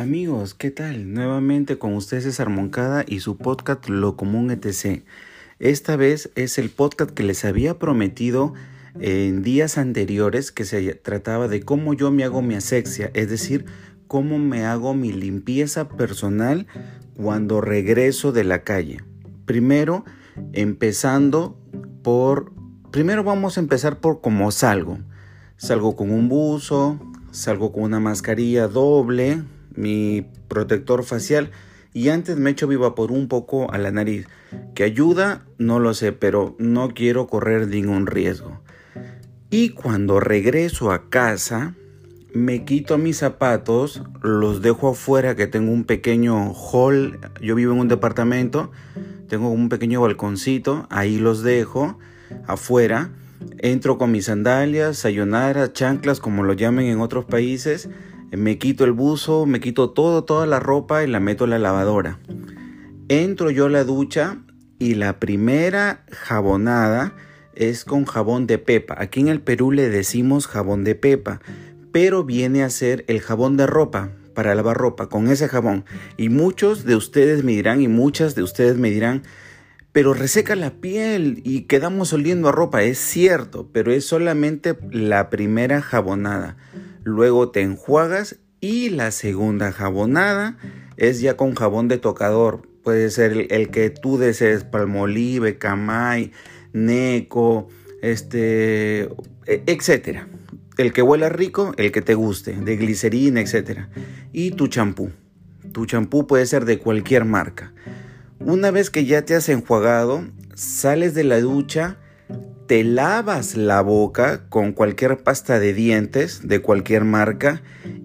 Amigos, ¿qué tal? Nuevamente con ustedes César Moncada y su podcast Lo Común ETC. Esta vez es el podcast que les había prometido en días anteriores que se trataba de cómo yo me hago mi asexia, es decir, cómo me hago mi limpieza personal cuando regreso de la calle. Primero, empezando por... Primero vamos a empezar por cómo salgo. Salgo con un buzo, salgo con una mascarilla doble, mi protector facial y antes me echo viva por un poco a la nariz. ¿Que ayuda? No lo sé, pero no quiero correr ningún riesgo. Y cuando regreso a casa, me quito mis zapatos, los dejo afuera que tengo un pequeño hall, yo vivo en un departamento, tengo un pequeño balconcito, ahí los dejo afuera, entro con mis sandalias, sayonara, chanclas como lo llamen en otros países, me quito el buzo, me quito todo, toda la ropa y la meto en la lavadora. Entro yo a la ducha y la primera jabonada es con jabón de pepa. Aquí en el Perú le decimos jabón de pepa, pero viene a ser el jabón de ropa para lavar ropa con ese jabón. Y muchos de ustedes me dirán y muchas de ustedes me dirán, pero reseca la piel y quedamos oliendo a ropa. Es cierto, pero es solamente la primera jabonada luego te enjuagas y la segunda jabonada es ya con jabón de tocador. Puede ser el, que tú desees, palmolive, camay, neco, este, e, etcétera. El que huela rico, el que te guste, de glicerina, etcétera. Y tu champú. Tu champú puede ser de cualquier marca. Una vez que ya te has enjuagado, sales de la ducha te lavas la boca con cualquier pasta de dientes de cualquier marca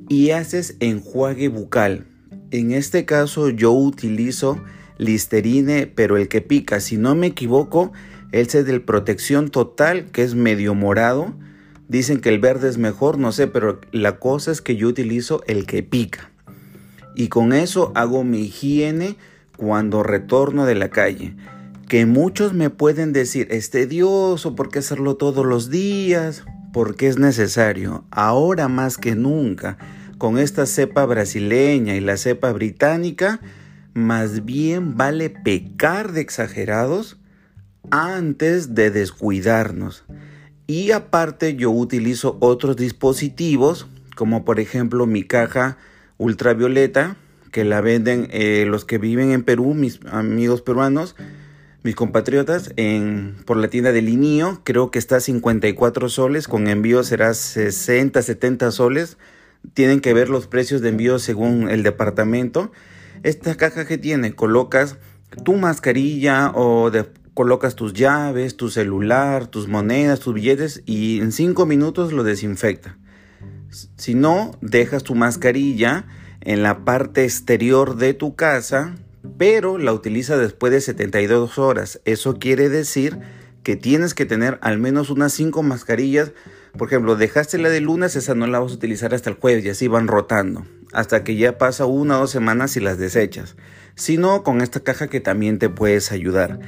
y haces enjuague bucal. En este caso yo utilizo Listerine, pero el que pica, si no me equivoco, es el de protección total, que es medio morado. Dicen que el verde es mejor, no sé, pero la cosa es que yo utilizo el que pica. Y con eso hago mi higiene cuando retorno de la calle que muchos me pueden decir, es tedioso, ¿por qué hacerlo todos los días? Porque es necesario, ahora más que nunca, con esta cepa brasileña y la cepa británica, más bien vale pecar de exagerados antes de descuidarnos. Y aparte yo utilizo otros dispositivos, como por ejemplo mi caja ultravioleta, que la venden eh, los que viven en Perú, mis amigos peruanos, mis compatriotas por la tienda de Linio. Creo que está a 54 soles, con envío será 60, 70 soles. Tienen que ver los precios de envío según el departamento. Esta caja que tiene, colocas tu mascarilla o colocas tus llaves, tu celular, tus monedas, tus billetes y en 5 minutos lo desinfecta. Si no, dejas tu mascarilla en la parte exterior de tu casa pero la utiliza después de 72 horas. Eso quiere decir que tienes que tener al menos unas 5 mascarillas. Por ejemplo, dejaste la de lunes, esa no la vas a utilizar hasta el jueves y así van rotando. Hasta que ya pasa una o dos semanas y las desechas. Si no, con esta caja que también te puedes ayudar.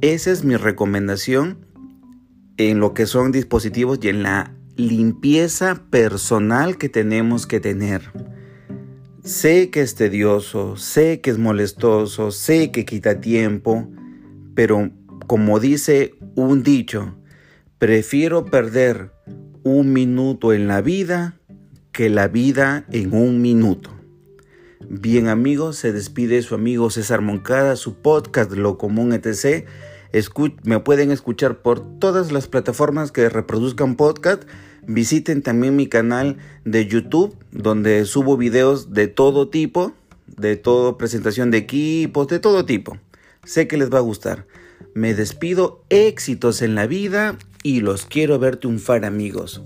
Esa es mi recomendación en lo que son dispositivos y en la limpieza personal que tenemos que tener. Sé que es tedioso, sé que es molestoso, sé que quita tiempo, pero como dice un dicho, prefiero perder un minuto en la vida que la vida en un minuto. Bien amigos, se despide su amigo César Moncada, su podcast Lo Común ETC. me pueden escuchar por todas las plataformas que reproduzcan podcast Visiten también mi canal de YouTube donde subo videos de todo tipo, de todo presentación de equipos, de todo tipo. Sé que les va a gustar. Me despido, éxitos en la vida y los quiero ver triunfar amigos.